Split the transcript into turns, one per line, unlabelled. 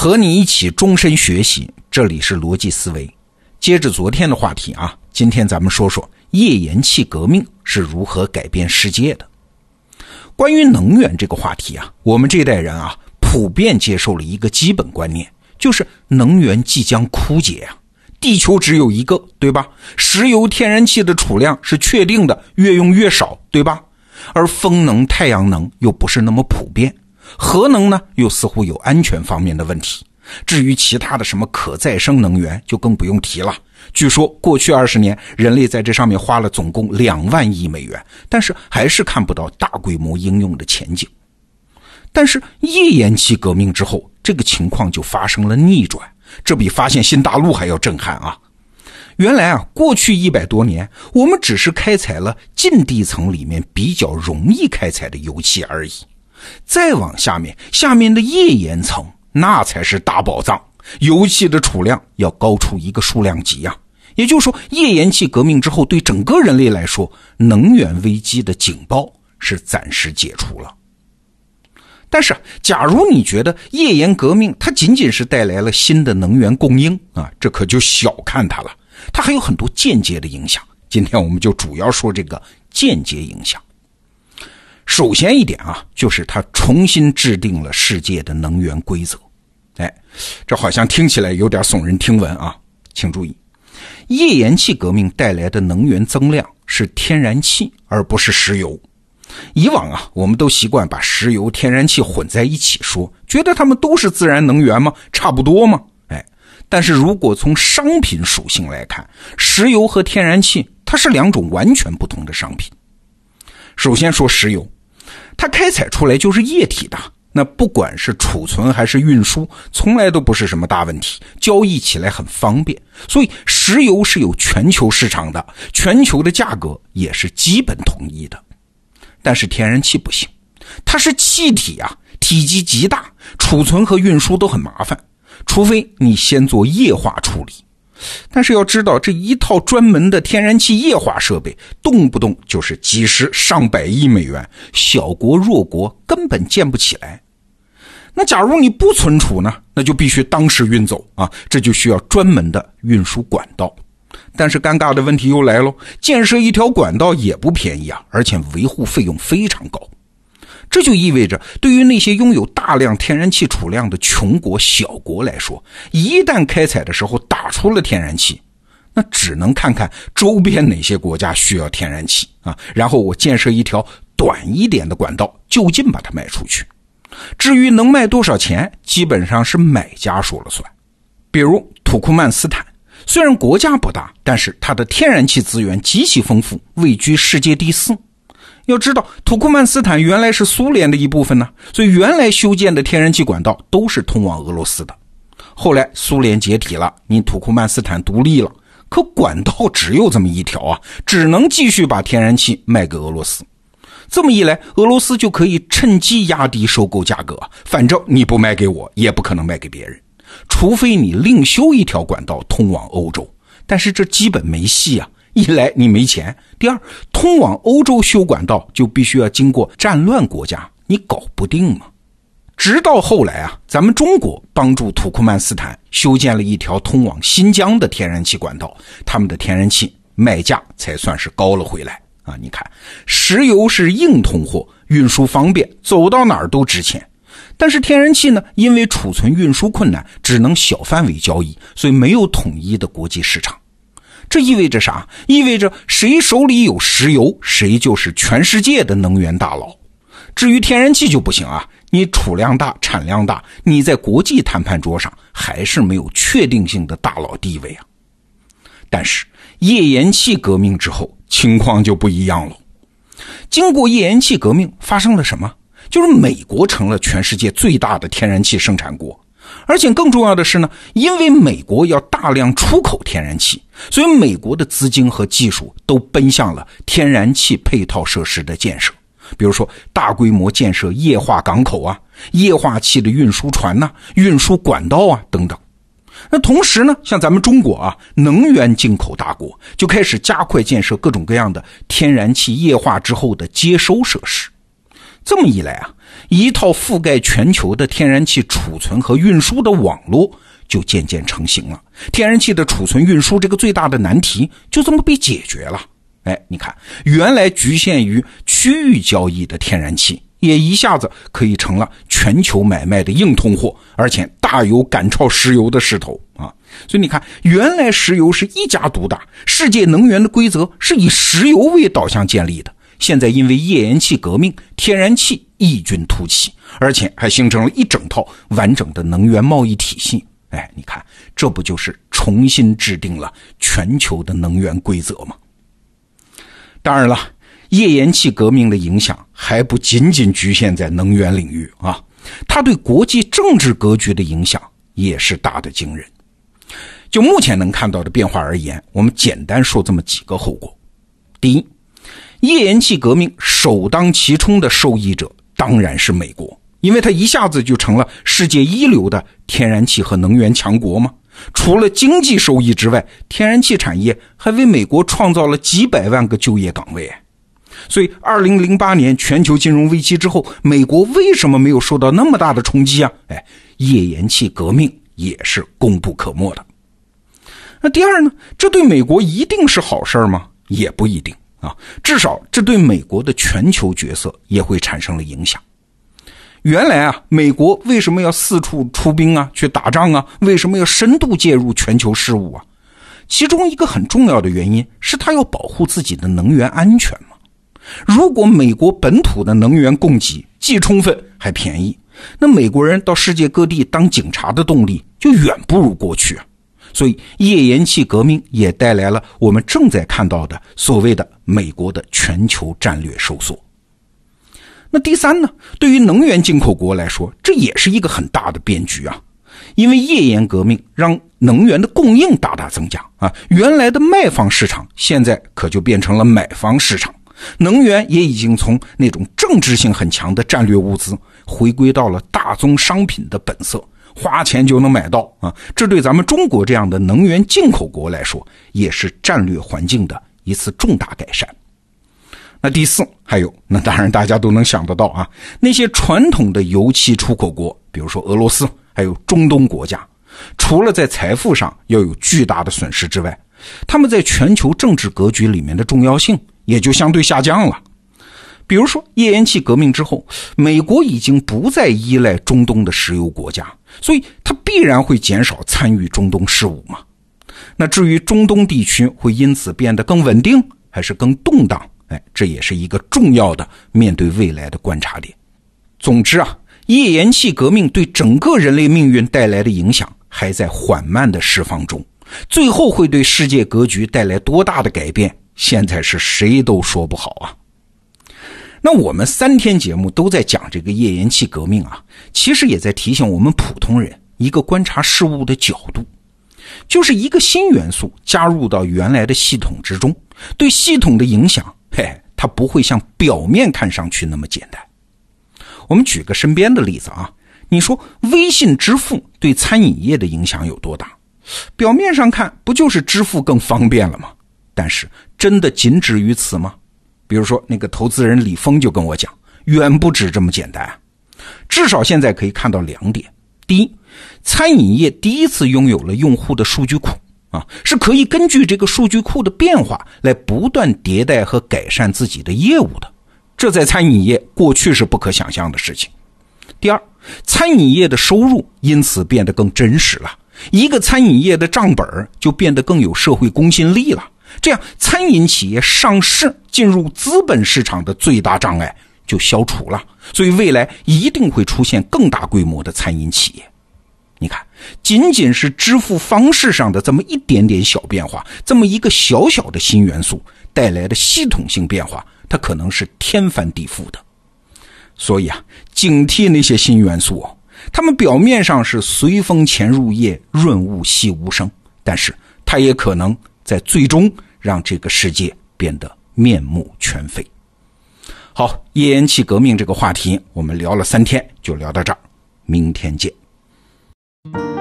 和你一起终身学习，这里是逻辑思维。接着昨天的话题啊，今天咱们说说页岩气革命是如何改变世界的。关于能源这个话题啊，我们这代人啊，普遍接受了一个基本观念，就是能源即将枯竭啊，地球只有一个，对吧？石油、天然气的储量是确定的，越用越少，对吧？而风能、太阳能又不是那么普遍。核能呢，又似乎有安全方面的问题。至于其他的什么可再生能源，就更不用提了。据说过去二十年，人类在这上面花了总共两万亿美元，但是还是看不到大规模应用的前景。但是页岩气革命之后，这个情况就发生了逆转，这比发现新大陆还要震撼啊！原来啊，过去一百多年，我们只是开采了近地层里面比较容易开采的油气而已。再往下面，下面的页岩层那才是大宝藏，油气的储量要高出一个数量级呀。也就是说，页岩气革命之后，对整个人类来说，能源危机的警报是暂时解除了。但是，假如你觉得页岩革命它仅仅是带来了新的能源供应啊，这可就小看它了，它还有很多间接的影响。今天我们就主要说这个间接影响。首先一点啊，就是它重新制定了世界的能源规则。哎，这好像听起来有点耸人听闻啊，请注意，页岩气革命带来的能源增量是天然气，而不是石油。以往啊，我们都习惯把石油、天然气混在一起说，觉得它们都是自然能源吗？差不多吗？哎，但是如果从商品属性来看，石油和天然气它是两种完全不同的商品。首先说石油。它开采出来就是液体的，那不管是储存还是运输，从来都不是什么大问题，交易起来很方便。所以石油是有全球市场的，全球的价格也是基本统一的。但是天然气不行，它是气体啊，体积极大，储存和运输都很麻烦，除非你先做液化处理。但是要知道，这一套专门的天然气液化设备，动不动就是几十上百亿美元，小国弱国根本建不起来。那假如你不存储呢？那就必须当时运走啊，这就需要专门的运输管道。但是尴尬的问题又来喽，建设一条管道也不便宜啊，而且维护费用非常高。这就意味着，对于那些拥有大量天然气储量的穷国、小国来说，一旦开采的时候打出了天然气，那只能看看周边哪些国家需要天然气啊，然后我建设一条短一点的管道，就近把它卖出去。至于能卖多少钱，基本上是买家说了算。比如土库曼斯坦，虽然国家不大，但是它的天然气资源极其丰富，位居世界第四。要知道，土库曼斯坦原来是苏联的一部分呢，所以原来修建的天然气管道都是通往俄罗斯的。后来苏联解体了，你土库曼斯坦独立了，可管道只有这么一条啊，只能继续把天然气卖给俄罗斯。这么一来，俄罗斯就可以趁机压低收购价格，反正你不卖给我，也不可能卖给别人，除非你另修一条管道通往欧洲，但是这基本没戏啊。一来你没钱，第二，通往欧洲修管道就必须要经过战乱国家，你搞不定嘛。直到后来啊，咱们中国帮助土库曼斯坦修建了一条通往新疆的天然气管道，他们的天然气卖价才算是高了回来啊。你看，石油是硬通货，运输方便，走到哪儿都值钱。但是天然气呢，因为储存运输困难，只能小范围交易，所以没有统一的国际市场。这意味着啥？意味着谁手里有石油，谁就是全世界的能源大佬。至于天然气就不行啊，你储量大、产量大，你在国际谈判桌上还是没有确定性的大佬地位啊。但是页岩气革命之后，情况就不一样了。经过页岩气革命，发生了什么？就是美国成了全世界最大的天然气生产国。而且更重要的是呢，因为美国要大量出口天然气，所以美国的资金和技术都奔向了天然气配套设施的建设，比如说大规模建设液化港口啊、液化气的运输船呐、运输管道啊等等。那同时呢，像咱们中国啊，能源进口大国，就开始加快建设各种各样的天然气液化之后的接收设施。这么一来啊，一套覆盖全球的天然气储存和运输的网络就渐渐成型了。天然气的储存运输这个最大的难题就这么被解决了。哎，你看，原来局限于区域交易的天然气，也一下子可以成了全球买卖的硬通货，而且大有赶超石油的势头啊！所以你看，原来石油是一家独大，世界能源的规则是以石油为导向建立的。现在因为页岩气革命，天然气异军突起，而且还形成了一整套完整的能源贸易体系。哎，你看，这不就是重新制定了全球的能源规则吗？当然了，页岩气革命的影响还不仅仅局限在能源领域啊，它对国际政治格局的影响也是大的惊人。就目前能看到的变化而言，我们简单说这么几个后果：第一，页岩气革命首当其冲的受益者当然是美国，因为它一下子就成了世界一流的天然气和能源强国嘛。除了经济收益之外，天然气产业还为美国创造了几百万个就业岗位。所以，二零零八年全球金融危机之后，美国为什么没有受到那么大的冲击啊？哎，页岩气革命也是功不可没的。那第二呢？这对美国一定是好事吗？也不一定啊。至少这对美国的全球角色也会产生了影响。原来啊，美国为什么要四处出兵啊，去打仗啊？为什么要深度介入全球事务啊？其中一个很重要的原因是，他要保护自己的能源安全嘛。如果美国本土的能源供给既充分还便宜，那美国人到世界各地当警察的动力就远不如过去啊。所以，页岩气革命也带来了我们正在看到的所谓的美国的全球战略收缩。那第三呢？对于能源进口国来说，这也是一个很大的变局啊！因为页岩革命让能源的供应大大增加啊，原来的卖方市场现在可就变成了买方市场，能源也已经从那种政治性很强的战略物资，回归到了大宗商品的本色，花钱就能买到啊！这对咱们中国这样的能源进口国来说，也是战略环境的一次重大改善。那第四还有，那当然大家都能想得到啊，那些传统的油气出口国，比如说俄罗斯，还有中东国家，除了在财富上要有巨大的损失之外，他们在全球政治格局里面的重要性也就相对下降了。比如说页岩气革命之后，美国已经不再依赖中东的石油国家，所以它必然会减少参与中东事务嘛。那至于中东地区会因此变得更稳定，还是更动荡？哎，这也是一个重要的面对未来的观察点。总之啊，页岩气革命对整个人类命运带来的影响还在缓慢的释放中，最后会对世界格局带来多大的改变，现在是谁都说不好啊。那我们三天节目都在讲这个页岩气革命啊，其实也在提醒我们普通人一个观察事物的角度。就是一个新元素加入到原来的系统之中，对系统的影响，嘿，它不会像表面看上去那么简单。我们举个身边的例子啊，你说微信支付对餐饮业的影响有多大？表面上看不就是支付更方便了吗？但是真的仅止于此吗？比如说那个投资人李峰就跟我讲，远不止这么简单。至少现在可以看到两点：第一。餐饮业第一次拥有了用户的数据库啊，是可以根据这个数据库的变化来不断迭代和改善自己的业务的。这在餐饮业过去是不可想象的事情。第二，餐饮业的收入因此变得更真实了，一个餐饮业的账本就变得更有社会公信力了。这样，餐饮企业上市进入资本市场的最大障碍就消除了。所以，未来一定会出现更大规模的餐饮企业。你看，仅仅是支付方式上的这么一点点小变化，这么一个小小的新元素带来的系统性变化，它可能是天翻地覆的。所以啊，警惕那些新元素哦，它们表面上是随风潜入夜，润物细无声，但是它也可能在最终让这个世界变得面目全非。好，页岩气革命这个话题，我们聊了三天，就聊到这儿，明天见。Thank you.